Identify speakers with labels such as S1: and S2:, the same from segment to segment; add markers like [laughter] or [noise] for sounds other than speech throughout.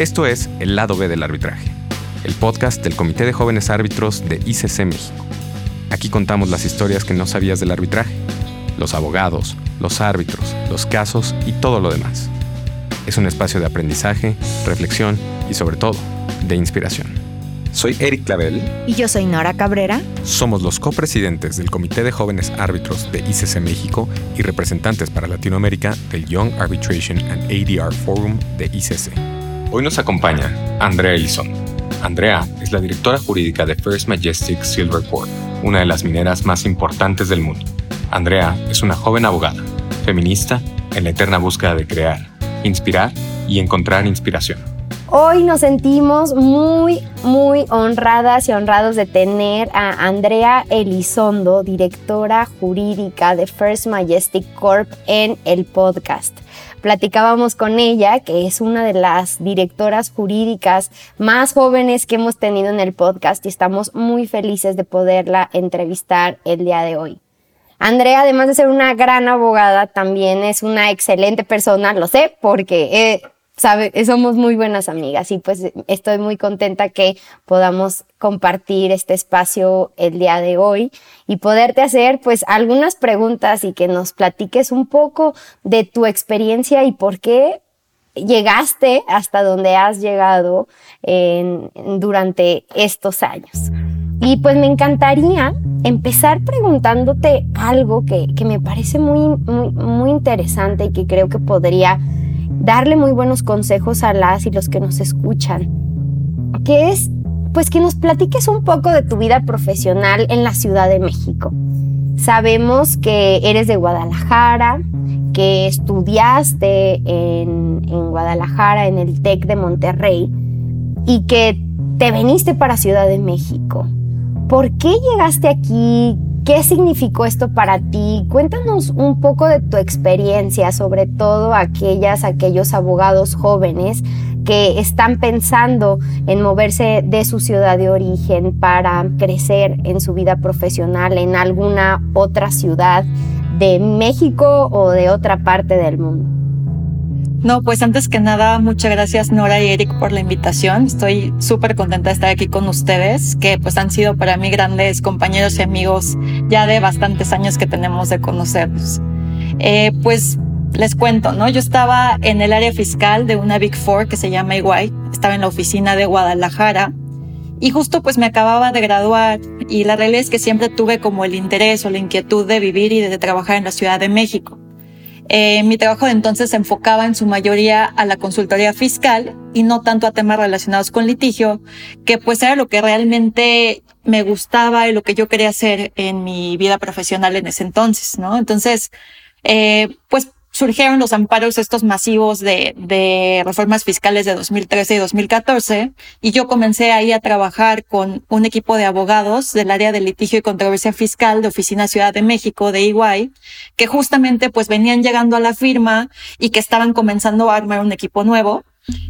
S1: Esto es El lado B del arbitraje, el podcast del Comité de Jóvenes Árbitros de ICC México. Aquí contamos las historias que no sabías del arbitraje, los abogados, los árbitros, los casos y todo lo demás. Es un espacio de aprendizaje, reflexión y sobre todo, de inspiración. Soy Eric Clavel.
S2: Y yo soy Nora Cabrera.
S1: Somos los copresidentes del Comité de Jóvenes Árbitros de ICC México y representantes para Latinoamérica del Young Arbitration and ADR Forum de ICC. Hoy nos acompaña Andrea Elizondo. Andrea es la directora jurídica de First Majestic Silver Corp, una de las mineras más importantes del mundo. Andrea es una joven abogada, feminista, en la eterna búsqueda de crear, inspirar y encontrar inspiración.
S2: Hoy nos sentimos muy, muy honradas y honrados de tener a Andrea Elizondo, directora jurídica de First Majestic Corp, en el podcast. Platicábamos con ella, que es una de las directoras jurídicas más jóvenes que hemos tenido en el podcast y estamos muy felices de poderla entrevistar el día de hoy. Andrea, además de ser una gran abogada, también es una excelente persona, lo sé, porque sabe, somos muy buenas amigas y pues estoy muy contenta que podamos compartir este espacio el día de hoy y poderte hacer pues algunas preguntas y que nos platiques un poco de tu experiencia y por qué llegaste hasta donde has llegado durante estos años. Y pues me encantaría empezar preguntándote algo que, me parece muy, muy, muy interesante y que creo que podría darle muy buenos consejos a las y los que nos escuchan, que es pues que nos platiques un poco de tu vida profesional en la Ciudad de México. Sabemos que eres de Guadalajara, que estudiaste en, en Guadalajara, en el TEC de Monterrey, y que te veniste para Ciudad de México. ¿Por qué llegaste aquí? ¿Qué significó esto para ti? Cuéntanos un poco de tu experiencia, sobre todo aquellas, aquellos abogados jóvenes que están pensando en moverse de su ciudad de origen para crecer en su vida profesional en alguna otra ciudad de México o de otra parte del mundo.
S3: No, pues antes que nada, muchas gracias Nora y Eric por la invitación. Estoy súper contenta de estar aquí con ustedes, que pues han sido para mí grandes compañeros y amigos ya de bastantes años que tenemos de conocernos. Eh, pues les cuento, ¿no? Yo estaba en el área fiscal de una Big Four que se llama Iguay, estaba en la oficina de Guadalajara y justo pues me acababa de graduar y la realidad es que siempre tuve como el interés o la inquietud de vivir y de trabajar en la Ciudad de México. Eh, mi trabajo entonces se enfocaba en su mayoría a la consultoría fiscal y no tanto a temas relacionados con litigio, que pues era lo que realmente me gustaba y lo que yo quería hacer en mi vida profesional en ese entonces, ¿no? Entonces, eh, pues surgieron los amparos estos masivos de, de, reformas fiscales de 2013 y 2014 y yo comencé ahí a trabajar con un equipo de abogados del área de litigio y controversia fiscal de Oficina Ciudad de México de EY que justamente pues venían llegando a la firma y que estaban comenzando a armar un equipo nuevo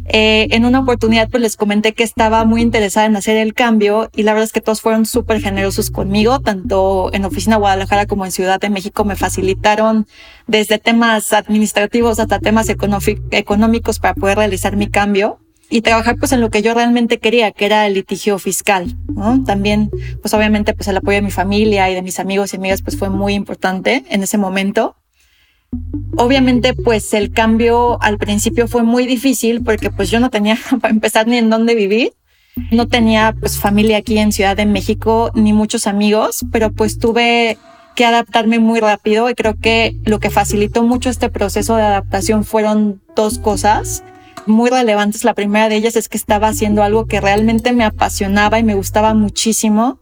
S3: eh, en una oportunidad pues les comenté que estaba muy interesada en hacer el cambio y la verdad es que todos fueron súper generosos conmigo, tanto en Oficina Guadalajara como en Ciudad de México me facilitaron desde temas administrativos hasta temas económicos para poder realizar mi cambio y trabajar pues en lo que yo realmente quería, que era el litigio fiscal, ¿no? También, pues obviamente pues el apoyo de mi familia y de mis amigos y amigas pues fue muy importante en ese momento. Obviamente, pues el cambio al principio fue muy difícil porque pues yo no tenía [laughs] para empezar ni en dónde vivir. No tenía pues familia aquí en Ciudad de México ni muchos amigos, pero pues tuve que adaptarme muy rápido y creo que lo que facilitó mucho este proceso de adaptación fueron dos cosas muy relevantes. La primera de ellas es que estaba haciendo algo que realmente me apasionaba y me gustaba muchísimo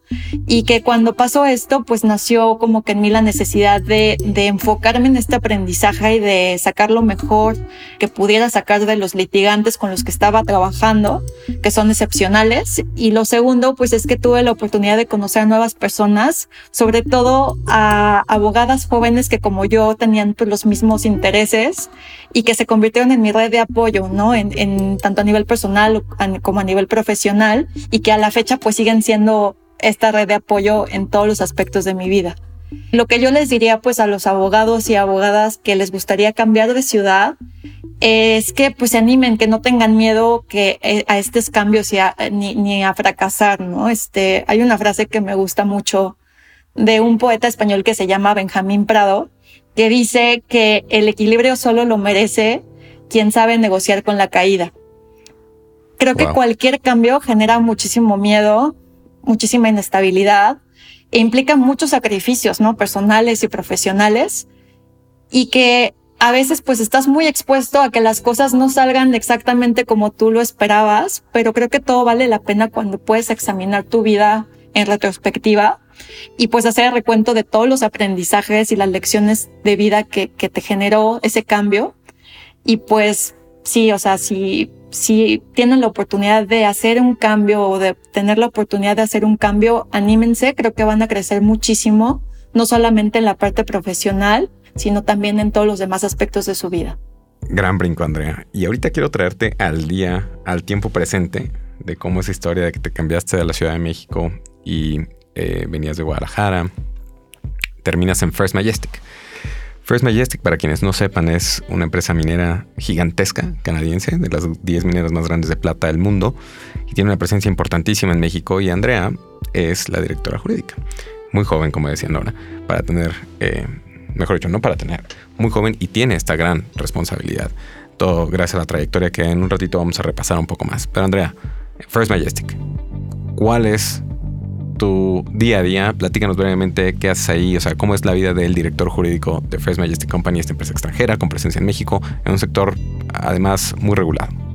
S3: y que cuando pasó esto, pues nació como que en mí la necesidad de, enfocarme en este aprendizaje y de sacar lo mejor que pudiera sacar de los litigantes con los que estaba trabajando, que son excepcionales. Y lo segundo, pues es que tuve la oportunidad de conocer a nuevas personas, sobre todo a abogadas jóvenes que como yo tenían pues, los mismos intereses y que se convirtieron en mi red de apoyo. En, tanto a nivel personal como a nivel profesional y que a la fecha pues siguen siendo esta red de apoyo en todos los aspectos de mi vida. Lo que yo les diría pues a los abogados y abogadas que les gustaría cambiar de ciudad es que pues se animen, que no tengan miedo que eh, a estos cambios ni, ni a fracasar, ¿no? Este, hay una frase que me gusta mucho de un poeta español que se llama Benjamín Prado, que dice que el equilibrio solo lo merece quien sabe negociar con la caída. Creo que cualquier cambio genera muchísimo miedo, muchísima inestabilidad e implica muchos sacrificios, ¿no? Personales y profesionales y que a veces pues estás muy expuesto a que las cosas no salgan exactamente como tú lo esperabas, pero creo que todo vale la pena cuando puedes examinar tu vida en retrospectiva y pues hacer el recuento de todos los aprendizajes y las lecciones de vida que, que te generó ese cambio. Y pues sí, o sea, si, si tienen la oportunidad de hacer un cambio o de tener la oportunidad de hacer un cambio, anímense, creo que van a crecer muchísimo, no solamente en la parte profesional, sino también en todos los demás aspectos de su vida.
S1: Gran brinco, Andrea. Y ahorita quiero traerte al día, al tiempo presente, de cómo esa historia de que te cambiaste de la Ciudad de México y eh, venías de Guadalajara, terminas en First Majestic. First Majestic, para quienes no sepan, es una empresa minera gigantesca canadiense, de las 10 mineras más grandes de plata del mundo, y tiene una presencia importantísima en México. Y Andrea es la directora jurídica. Muy joven, como decía Nora, para tener, eh, mejor dicho, no para tener, muy joven y tiene esta gran responsabilidad. Todo gracias a la trayectoria que en un ratito vamos a repasar un poco más. Pero Andrea, First Majestic, ¿cuál es tu día a día. Platícanos brevemente qué haces ahí, o sea, cómo es la vida del director jurídico de First Majestic Company, esta empresa extranjera con presencia en México, en un sector además muy regulado.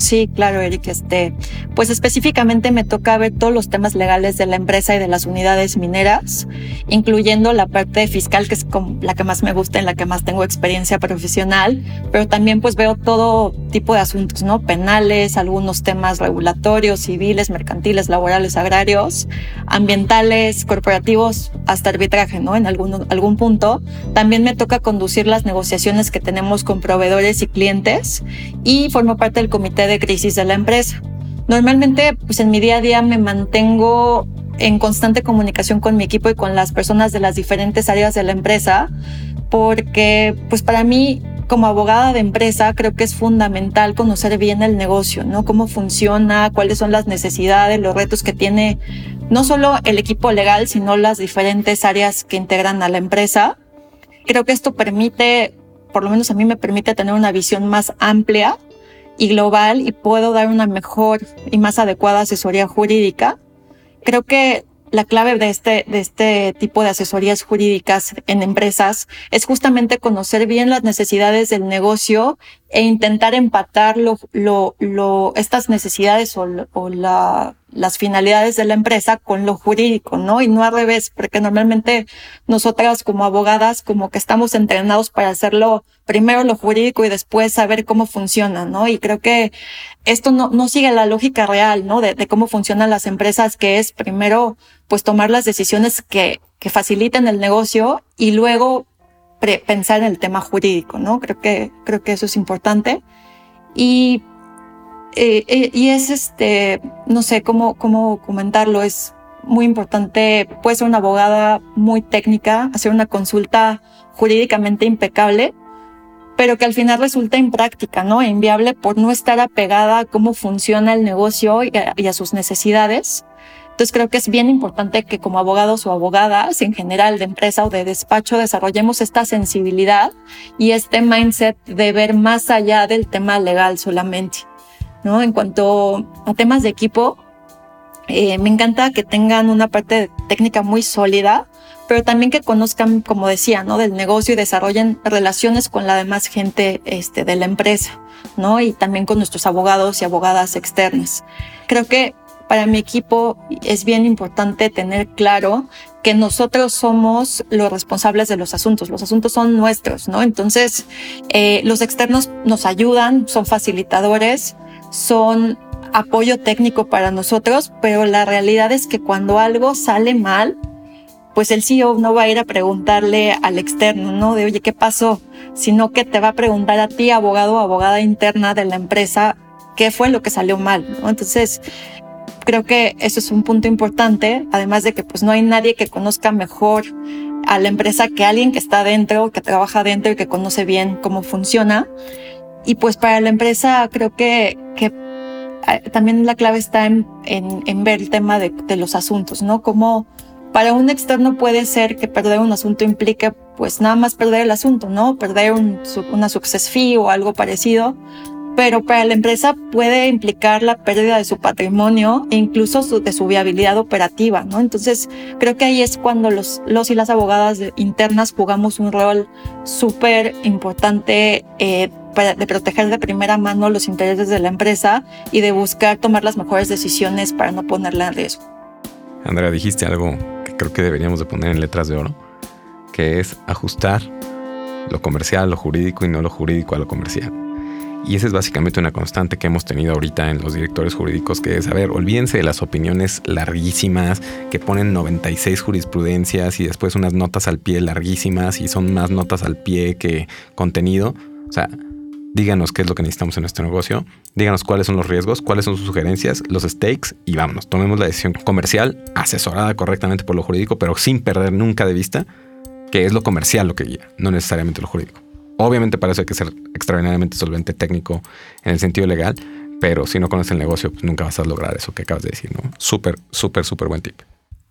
S3: Sí, claro, Eric. Este, pues específicamente me toca ver todos los temas legales de la empresa y de las unidades mineras, incluyendo la parte fiscal, que es la que más me gusta, en la que más tengo experiencia profesional, pero también pues veo todo tipo de asuntos, ¿no? Penales, algunos temas regulatorios, civiles, mercantiles, laborales, agrarios, ambientales, corporativos, hasta arbitraje, ¿no? En algún, algún punto. También me toca conducir las negociaciones que tenemos con proveedores y clientes y formo parte del comité de crisis de la empresa. Normalmente, pues en mi día a día me mantengo en constante comunicación con mi equipo y con las personas de las diferentes áreas de la empresa, porque pues para mí como abogada de empresa creo que es fundamental conocer bien el negocio, ¿no? Cómo funciona, cuáles son las necesidades, los retos que tiene no solo el equipo legal, sino las diferentes áreas que integran a la empresa. Creo que esto permite, por lo menos a mí me permite tener una visión más amplia y global y puedo dar una mejor y más adecuada asesoría jurídica. Creo que la clave de este, de este tipo de asesorías jurídicas en empresas es justamente conocer bien las necesidades del negocio e intentar empatar lo, lo, lo, estas necesidades o, o la, las finalidades de la empresa con lo jurídico, ¿no? Y no al revés, porque normalmente nosotras como abogadas como que estamos entrenados para hacerlo primero lo jurídico y después saber cómo funciona, ¿no? Y creo que esto no, no sigue la lógica real, ¿no? De, de cómo funcionan las empresas, que es primero pues tomar las decisiones que, que faciliten el negocio y luego pensar en el tema jurídico, ¿no? Creo que, creo que eso es importante. Y eh, eh, y es este, no sé cómo, cómo comentarlo, es muy importante, puede ser una abogada muy técnica, hacer una consulta jurídicamente impecable, pero que al final resulta impráctica, ¿no? E inviable por no estar apegada a cómo funciona el negocio y a, y a sus necesidades. Entonces creo que es bien importante que como abogados o abogadas en general de empresa o de despacho desarrollemos esta sensibilidad y este mindset de ver más allá del tema legal solamente. ¿no? En cuanto a temas de equipo, eh, me encanta que tengan una parte técnica muy sólida, pero también que conozcan, como decía, ¿no? Del negocio y desarrollen relaciones con la demás gente este, de la empresa, ¿no? Y también con nuestros abogados y abogadas externas. Creo que para mi equipo es bien importante tener claro que nosotros somos los responsables de los asuntos. Los asuntos son nuestros, ¿no? Entonces, eh, los externos nos ayudan, son facilitadores, son apoyo técnico para nosotros, pero la realidad es que cuando algo sale mal, pues el CEO no va a ir a preguntarle al externo, ¿no? De, oye, ¿qué pasó? Sino que te va a preguntar a ti, abogado o abogada interna de la empresa, qué fue lo que salió mal, ¿no? Entonces, creo que eso es un punto importante, además de que pues no hay nadie que conozca mejor a la empresa que alguien que está dentro, que trabaja dentro y que conoce bien cómo funciona. Y pues para la empresa creo que, que ah, también la clave está en, en, ver el tema de, de, los asuntos, ¿no? Como para un externo puede ser que perder un asunto implique pues nada más perder el asunto, ¿no? Perder un, una success fee o algo parecido pero para la empresa puede implicar la pérdida de su patrimonio e incluso de su viabilidad operativa, ¿no? Entonces, creo que ahí es cuando los, los y las abogadas internas jugamos un rol súper importante eh, de proteger de primera mano los intereses de la empresa y de buscar tomar las mejores decisiones para no ponerla en riesgo.
S1: Andrea, dijiste algo que creo que deberíamos de poner en letras de oro, que es ajustar lo comercial, lo jurídico y no lo jurídico a lo comercial. Y esa es básicamente una constante que hemos tenido ahorita en los directores jurídicos, que es, a ver, olvídense de las opiniones larguísimas que ponen 96 jurisprudencias y después unas notas al pie larguísimas y son más notas al pie que contenido. O sea, díganos qué es lo que necesitamos en nuestro negocio, díganos cuáles son los riesgos, cuáles son sus sugerencias, los stakes y vámonos, tomemos la decisión comercial asesorada correctamente por lo jurídico, pero sin perder nunca de vista que es lo comercial lo que guía, no necesariamente lo jurídico. Obviamente para eso hay que ser extraordinariamente solvente técnico en el sentido legal, pero si no conoces el negocio, pues nunca vas a lograr eso que acabas de decir, ¿no? Súper, súper, súper buen tip.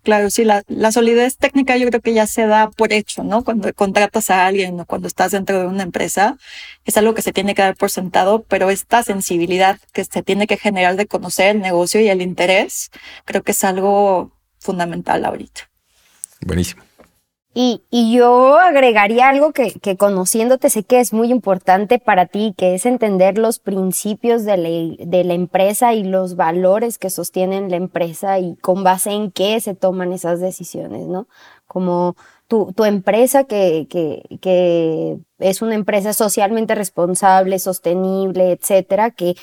S3: Claro, sí, la, la, solidez técnica yo creo que ya se da por hecho, ¿no? Cuando contratas a alguien o cuando estás dentro de una empresa, es algo que se tiene que dar por sentado, pero esta sensibilidad que se tiene que generar de conocer el negocio y el interés, creo que es algo fundamental ahorita.
S1: Buenísimo.
S2: Y, y, yo agregaría algo que, que, conociéndote sé que es muy importante para ti, que es entender los principios de la, de la empresa y los valores que sostienen la empresa y con base en qué se toman esas decisiones, ¿no? Como tu, tu empresa que, que, que es una empresa socialmente responsable, sostenible, etcétera, que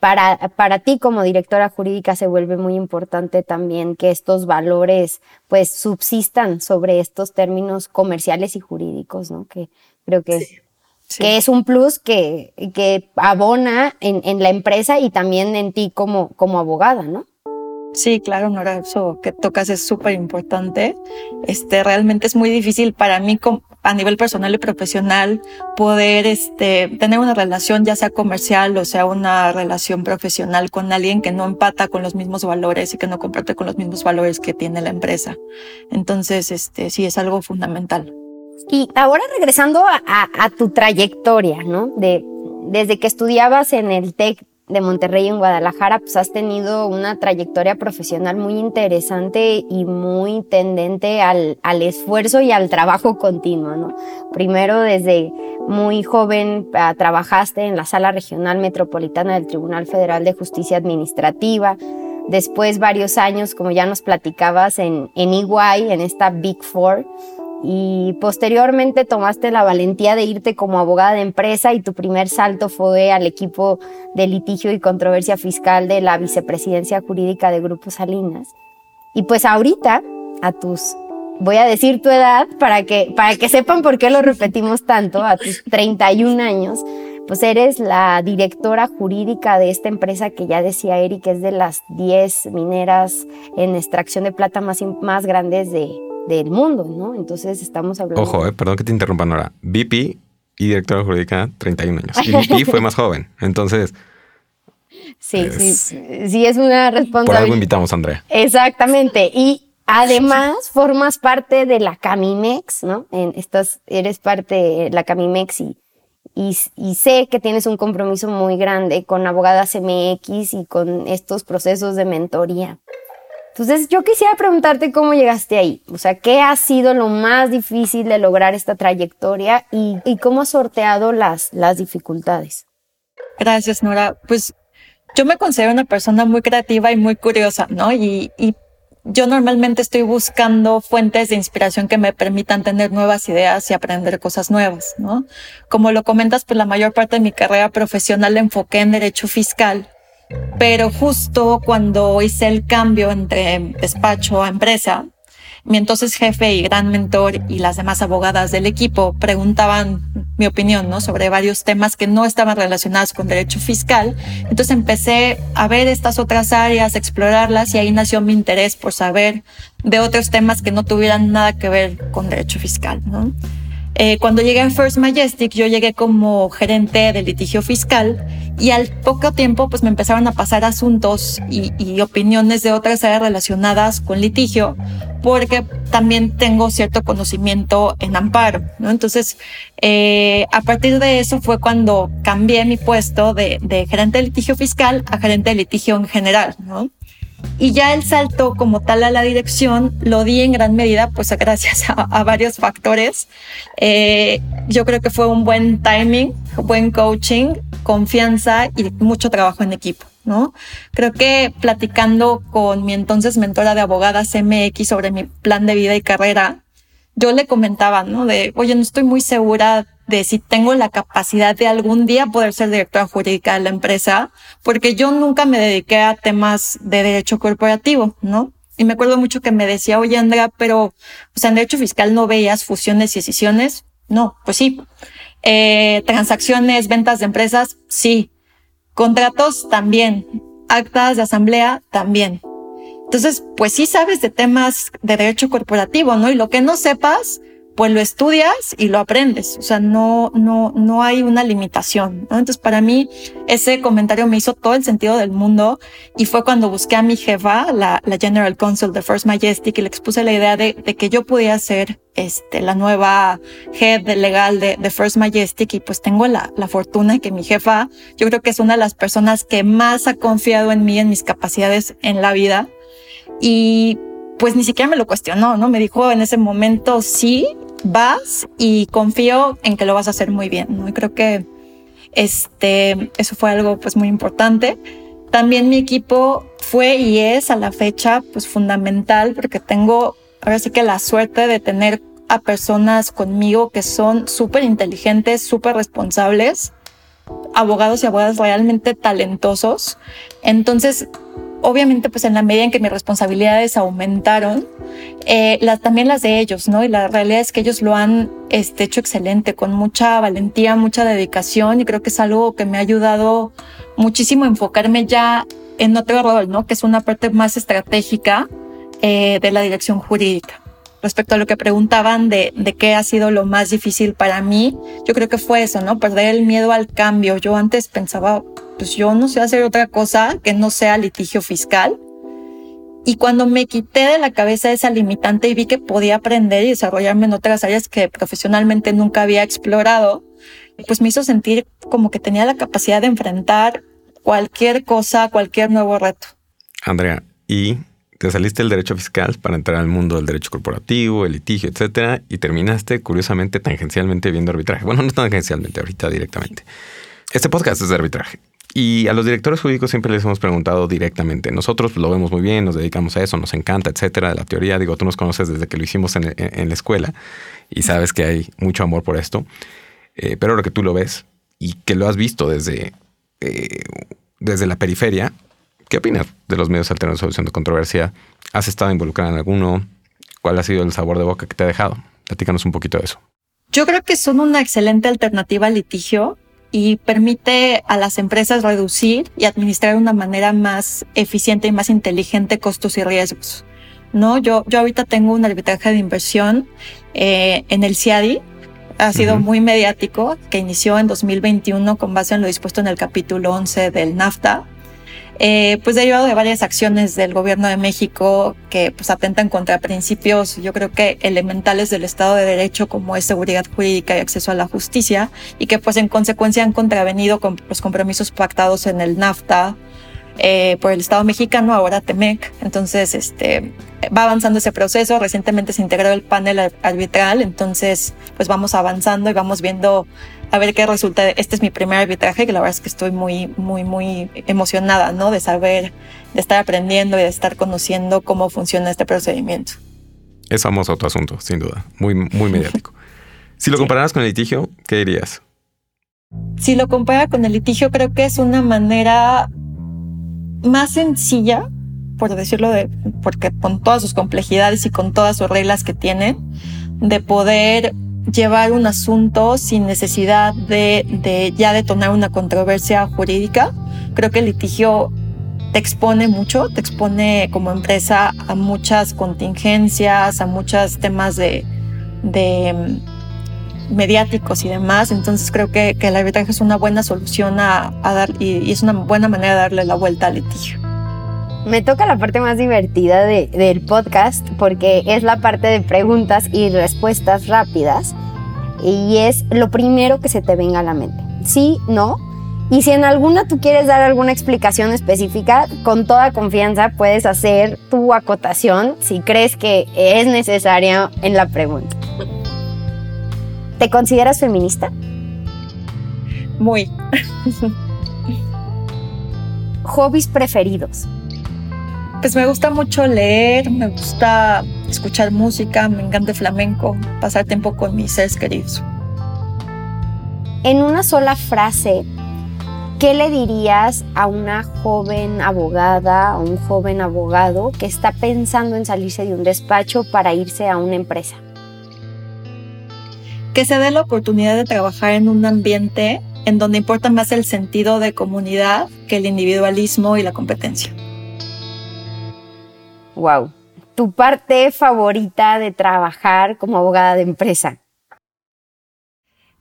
S2: para, para ti como directora jurídica se vuelve muy importante también que estos valores pues subsistan sobre estos términos comerciales y jurídicos, ¿no? Que creo que, que es un plus que, que abona en, en, la empresa y también en ti como, como abogada, ¿no?
S3: Sí, claro, Nora, eso que tocas es súper importante. Este, realmente es muy difícil para mí a nivel personal y profesional poder este, tener una relación ya sea comercial o sea una relación profesional con alguien que no empata con los mismos valores y que no comparte con los mismos valores que tiene la empresa. Entonces, este, sí, es algo fundamental.
S2: Y ahora regresando a, tu trayectoria, ¿no? De, desde que estudiabas en el TEC de Monterrey en Guadalajara, pues has tenido una trayectoria profesional muy interesante y muy tendente al, al esfuerzo y al trabajo continuo, ¿no? Primero desde muy joven uh, trabajaste en la Sala Regional Metropolitana del Tribunal Federal de Justicia Administrativa, después varios años, como ya nos platicabas, en, en EY, en esta Big Four, y posteriormente tomaste la valentía de irte como abogada de empresa y tu primer salto fue al equipo de litigio y controversia fiscal de la vicepresidencia jurídica de Grupo Salinas. Y pues ahorita, a tus, voy a decir tu edad para que, para que sepan por qué lo repetimos tanto, a tus 31 años, pues eres la directora jurídica de esta empresa que ya decía Eric, es de las 10 mineras en extracción de plata más, más grandes de, del mundo, ¿no? Entonces estamos hablando...
S1: Ojo, eh, perdón que te interrumpa, Nora. VP y directora jurídica, 31 años. [laughs] Y VP fue más joven. Entonces...
S2: Sí, sí, sí, es una responsabilidad. Por
S1: algo invitamos a Andrea.
S2: Exactamente. Y además formas parte de la Camimex, ¿no? En, estás, eres parte de la Camimex y, y, y, sé que tienes un compromiso muy grande con Abogadas MX y con estos procesos de mentoría. Entonces, yo quisiera preguntarte cómo llegaste ahí. O sea, ¿qué ha sido lo más difícil de lograr esta trayectoria y, y cómo has sorteado las, las dificultades?
S3: Gracias, Nora. Pues yo me considero una persona muy creativa y muy curiosa, ¿no? Y, y yo normalmente estoy buscando fuentes de inspiración que me permitan tener nuevas ideas y aprender cosas nuevas, ¿no? Como lo comentas, pues la mayor parte de mi carrera profesional la enfoqué en derecho fiscal pero justo cuando hice el cambio entre despacho a empresa, mi entonces jefe y gran mentor y las demás abogadas del equipo preguntaban mi opinión, ¿no? Sobre varios temas que no estaban relacionados con derecho fiscal. Entonces empecé a ver estas otras áreas, explorarlas y ahí nació mi interés por saber de otros temas que no tuvieran nada que ver con derecho fiscal, ¿no? Eh, cuando llegué a First Majestic, yo llegué como gerente de litigio fiscal y al poco tiempo pues me empezaron a pasar asuntos y, y opiniones de otras áreas relacionadas con litigio porque también tengo cierto conocimiento en amparo, ¿no? Entonces, eh, a partir de eso fue cuando cambié mi puesto de, de gerente de litigio fiscal a gerente de litigio en general, ¿no? Y ya el salto como tal a la dirección lo di en gran medida, pues [laughs] gracias a, varios factores. Eh, yo creo que fue un buen timing, buen coaching, confianza y mucho trabajo en equipo. ¿no? Creo que platicando con mi entonces mentora de abogadas MX sobre mi plan de vida y carrera, yo le comentaba, ¿no? De, oye, no estoy muy segura de si tengo la capacidad de algún día poder ser directora jurídica de la empresa, porque yo nunca me dediqué a temas de derecho corporativo, ¿no? Y me acuerdo mucho que me decía, oye, Andrea, pero, o sea, en derecho fiscal no veías fusiones y decisiones. No, pues sí. Eh, transacciones, ventas de empresas, sí. Contratos también. Actas de asamblea también. Entonces, pues sí sabes de temas de derecho corporativo, ¿no? Y lo que no sepas, pues lo estudias y lo aprendes. O sea, no, no, no hay una limitación. ¿no? Entonces, para mí, ese comentario me hizo todo el sentido del mundo y fue cuando busqué a mi jefa, la, la General Counsel de First Majestic, y le expuse la idea de, que yo podía ser este, la nueva head legal de, de, First Majestic y pues tengo la, la fortuna que mi jefa, yo creo que es una de las personas que más ha confiado en mí, en mis capacidades en la vida. Y pues ni siquiera me lo cuestionó, ¿no? Me dijo en ese momento sí, vas y confío en que lo vas a hacer muy bien, ¿no? Creo que este, eso fue algo pues muy importante. También mi equipo fue y es a la fecha pues fundamental porque tengo ahora sí que la suerte de tener a personas conmigo que son súper inteligentes, súper responsables, abogados y abogadas realmente talentosos. Entonces, obviamente pues en la medida en que mis responsabilidades aumentaron, eh, las, también las de ellos, ¿no? Y la realidad es que ellos lo han este, hecho excelente, con mucha valentía, mucha dedicación y creo que es algo que me ha ayudado muchísimo a enfocarme ya en otro rol, ¿no? Que es una parte más estratégica eh, de la dirección jurídica. Respecto a lo que preguntaban de, de qué ha sido lo más difícil para mí, yo creo que fue eso, ¿no? Perder el miedo al cambio. Yo antes pensaba, pues yo no sé hacer otra cosa que no sea litigio fiscal. Y cuando me quité de la cabeza esa limitante y vi que podía aprender y desarrollarme en otras áreas que profesionalmente nunca había explorado, pues me hizo sentir como que tenía la capacidad de enfrentar cualquier cosa, cualquier nuevo reto.
S1: Andrea, y te saliste del derecho fiscal para entrar al mundo del derecho corporativo, el litigio, etcétera, y terminaste curiosamente tangencialmente viendo arbitraje. Bueno, no tangencialmente, ahorita directamente. Este podcast es de arbitraje y a los directores jurídicos siempre les hemos preguntado directamente. Nosotros lo vemos muy bien, nos dedicamos a eso, nos encanta, etcétera. La teoría, digo, tú nos conoces desde que lo hicimos en, la escuela y sabes que hay mucho amor por esto. Eh, pero ahora que tú lo ves y que lo has visto desde, eh, desde la periferia, ¿qué opinas de los medios alternativos de solución de controversia? ¿Has estado involucrada en alguno? ¿Cuál ha sido el sabor de boca que te ha dejado? Platícanos un poquito de eso.
S3: Yo creo que son una excelente alternativa al litigio y permite a las empresas reducir y administrar de una manera más eficiente y más inteligente costos y riesgos. ¿no? Yo, yo ahorita tengo un arbitraje de inversión eh, en el CIADI, ha sido muy mediático, que inició en 2021 con base en lo dispuesto en el capítulo 11 del NAFTA eh, pues derivado de varias acciones del gobierno de México que pues atentan contra principios, yo creo que elementales del Estado de Derecho como es seguridad jurídica y acceso a la justicia y que pues en consecuencia han contravenido con los compromisos pactados en el NAFTA eh, por el Estado mexicano, ahora TEMEC. Entonces, este, va avanzando ese proceso. Recientemente se integró el panel arbitral, entonces pues vamos avanzando y vamos viendo a ver qué resulta. Este es mi primer arbitraje, que la verdad es que estoy muy, muy, muy emocionada, ¿no? De saber, de estar aprendiendo y de estar conociendo cómo funciona este procedimiento.
S1: Es famoso tu asunto, sin duda. Muy, muy mediático. [laughs] Si lo compararas con el litigio, ¿qué dirías?
S3: Si lo compara con el litigio, creo que es una manera más sencilla por decirlo de, porque con todas sus complejidades y con todas sus reglas que tiene, de poder llevar un asunto sin necesidad de, de ya detonar una controversia jurídica. Creo que el litigio te expone mucho, te expone como empresa a muchas contingencias, a muchos temas de, de mediáticos y demás. Entonces creo que, el arbitraje es una buena solución a, dar y, es una buena manera de darle la vuelta al litigio.
S2: Me toca la parte más divertida de, del podcast porque es la parte de preguntas y respuestas rápidas y es lo primero que se te venga a la mente. Sí, no, y si en alguna tú quieres dar alguna explicación específica, con toda confianza puedes hacer tu acotación si crees que es necesaria en la pregunta. ¿Te consideras feminista?
S3: Muy.
S2: ¿Hobbies preferidos?
S3: Pues me gusta mucho leer, me gusta escuchar música, me encanta el flamenco, pasar tiempo con mis seres queridos.
S2: En una sola frase, ¿Qué le dirías a una joven abogada o un joven abogado que está pensando en salirse de un despacho para irse a una empresa?
S3: Que se dé la oportunidad de trabajar en un ambiente en donde importa más el sentido de comunidad que el individualismo y la competencia.
S2: Wow. ¿Tu parte favorita de trabajar como abogada de empresa?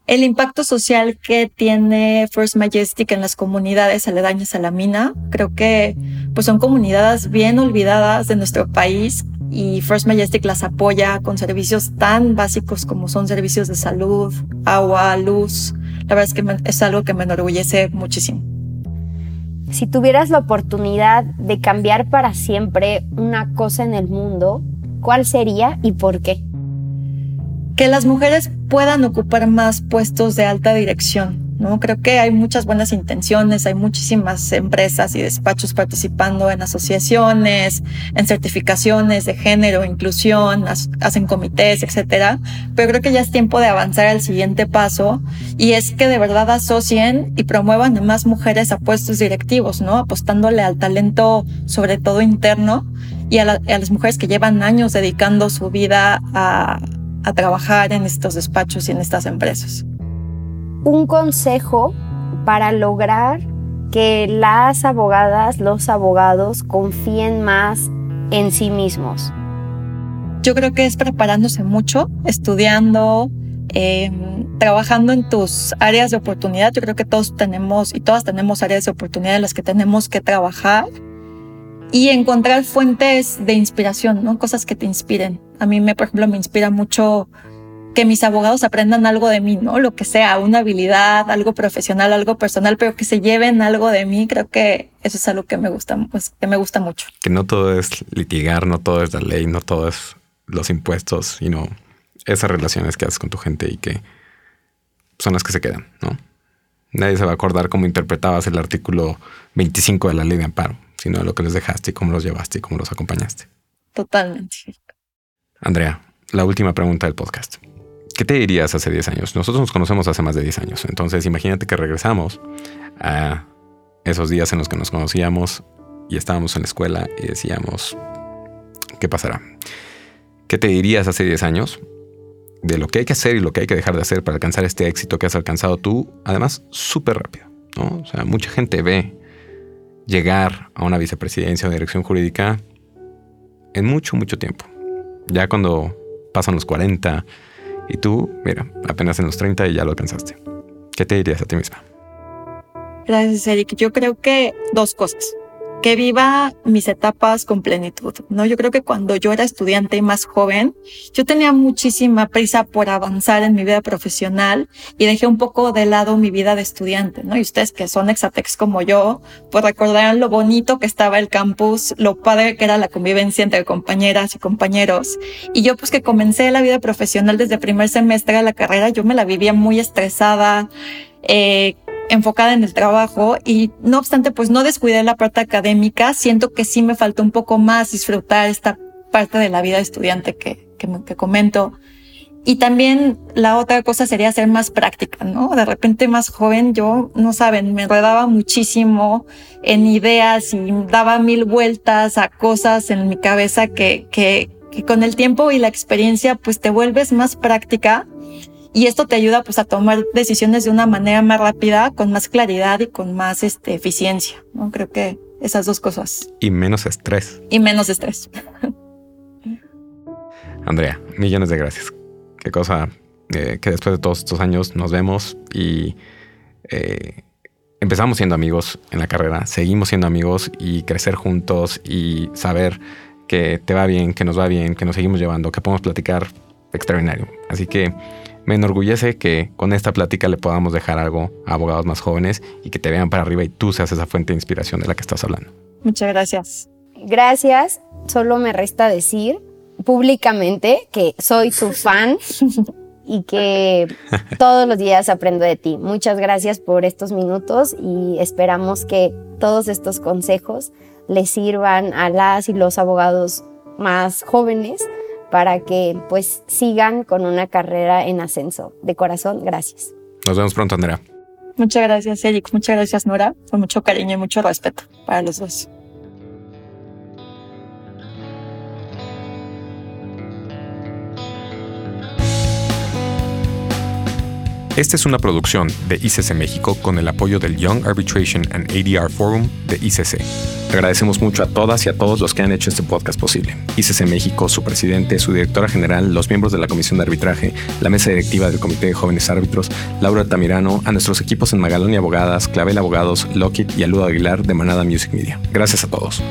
S3: el impacto social que tiene First Majestic en las comunidades aledañas a la mina. Creo que pues son comunidades bien olvidadas de nuestro país y First Majestic las apoya con servicios tan básicos como son servicios de salud, agua, luz. La verdad es que es algo que me enorgullece muchísimo.
S2: Si tuvieras la oportunidad de cambiar para siempre una cosa en el mundo, ¿cuál sería y por qué?
S3: que las mujeres puedan ocupar más puestos de alta dirección. ¿No? Creo que hay muchas buenas intenciones, hay muchísimas empresas y despachos participando en asociaciones, en certificaciones de género, inclusión, hacen comités, etcétera. Pero creo que ya es tiempo de avanzar al siguiente paso y es que de verdad asocien y promuevan a más mujeres a puestos directivos, ¿no? Apostándole al talento, sobre todo interno, y a, la, a las mujeres que llevan años dedicando su vida a, a trabajar en estos despachos y en estas empresas.
S2: Un consejo para lograr que las abogadas, los abogados confíen más en sí mismos.
S3: Yo creo que es preparándose mucho, estudiando, eh, trabajando en tus áreas de oportunidad. Yo creo que todos tenemos y todas tenemos áreas de oportunidad en las que tenemos que trabajar y encontrar fuentes de inspiración, ¿no? Cosas que te inspiren. A mí, me, por ejemplo, me inspira mucho que mis abogados aprendan algo de mí, ¿no? Lo que sea, una habilidad, algo profesional, algo personal, pero que se lleven algo de mí. Creo que eso es algo que me gusta, pues, que me gusta mucho.
S1: Que no todo es litigar, no todo es la ley, no todo es los impuestos, sino esas relaciones que haces con tu gente y que son las que se quedan, ¿no? Nadie se va a acordar cómo interpretabas el artículo 25 de la ley de amparo sino de lo que les dejaste y cómo los llevaste y cómo los acompañaste.
S3: Totalmente.
S1: Andrea, la última pregunta del podcast. ¿Qué te dirías hace 10 años? Nosotros nos conocemos hace más de 10 años, entonces imagínate que regresamos a esos días en los que nos conocíamos y estábamos en la escuela y decíamos, ¿qué pasará? ¿Qué te dirías hace 10 años de lo que hay que hacer y lo que hay que dejar de hacer para alcanzar este éxito que has alcanzado tú, además súper rápido? ¿no? O sea, mucha gente ve llegar a una vicepresidencia o dirección jurídica en mucho, mucho tiempo. Ya cuando pasan los 40 y tú, mira, apenas en los 30 y ya lo alcanzaste. ¿Qué te dirías a ti misma?
S3: Gracias, Eric. Yo creo que dos cosas que viva mis etapas con plenitud, ¿no? Yo creo que cuando yo era estudiante y más joven, yo tenía muchísima prisa por avanzar en mi vida profesional y dejé un poco de lado mi vida de estudiante, ¿no? Y ustedes que son exatex como yo, pues recordarán lo bonito que estaba el campus, lo padre que era la convivencia entre compañeras y compañeros. Y yo pues que comencé la vida profesional desde primer semestre de la carrera, yo me la vivía muy estresada, eh, enfocada en el trabajo y no obstante, pues no descuidé la parte académica. Siento que sí me faltó un poco más disfrutar esta parte de la vida estudiante que, que, que comento. Y también la otra cosa sería ser más práctica, ¿no? De repente más joven, yo, no saben, me enredaba muchísimo en ideas y daba mil vueltas a cosas en mi cabeza que, que, que con el tiempo y la experiencia pues te vuelves más práctica y esto te ayuda pues a tomar decisiones de una manera más rápida, con más claridad y con más este, eficiencia. ¿no? Creo que esas dos cosas.
S1: Y menos estrés.
S3: Y menos estrés. [laughs]
S1: Andrea, millones de gracias. Qué cosa eh, que después de todos estos años nos vemos y eh, empezamos siendo amigos en la carrera, seguimos siendo amigos y crecer juntos y saber que te va bien, que nos va bien, que nos seguimos llevando, que podemos platicar extraordinario. Así que me enorgullece que con esta plática le podamos dejar algo a abogados más jóvenes y que te vean para arriba y tú seas esa fuente de inspiración de la que estás hablando.
S3: Muchas gracias.
S2: Gracias. Solo me resta decir públicamente que soy tu fan [laughs] y que todos los días aprendo de ti. Muchas gracias por estos minutos y esperamos que todos estos consejos les sirvan a las y los abogados más jóvenes para que pues sigan con una carrera en ascenso. De corazón, gracias.
S1: Nos vemos pronto, Andrea.
S3: Muchas gracias, Eric. Muchas gracias, Nora. Con mucho cariño y mucho respeto para los dos.
S1: Esta es una producción de ICC México con el apoyo del Young Arbitration and ADR Forum de ICC. Agradecemos mucho a todas y a todos los que han hecho este podcast posible. ICC México, su presidente, su directora general, los miembros de la Comisión de Arbitraje, la mesa directiva del Comité de Jóvenes Árbitros, Laura Tamirano, a nuestros equipos en Magalón y Abogadas, Clavel Abogados, Lockit y Aludo Aguilar de Manada Music Media. Gracias a todos.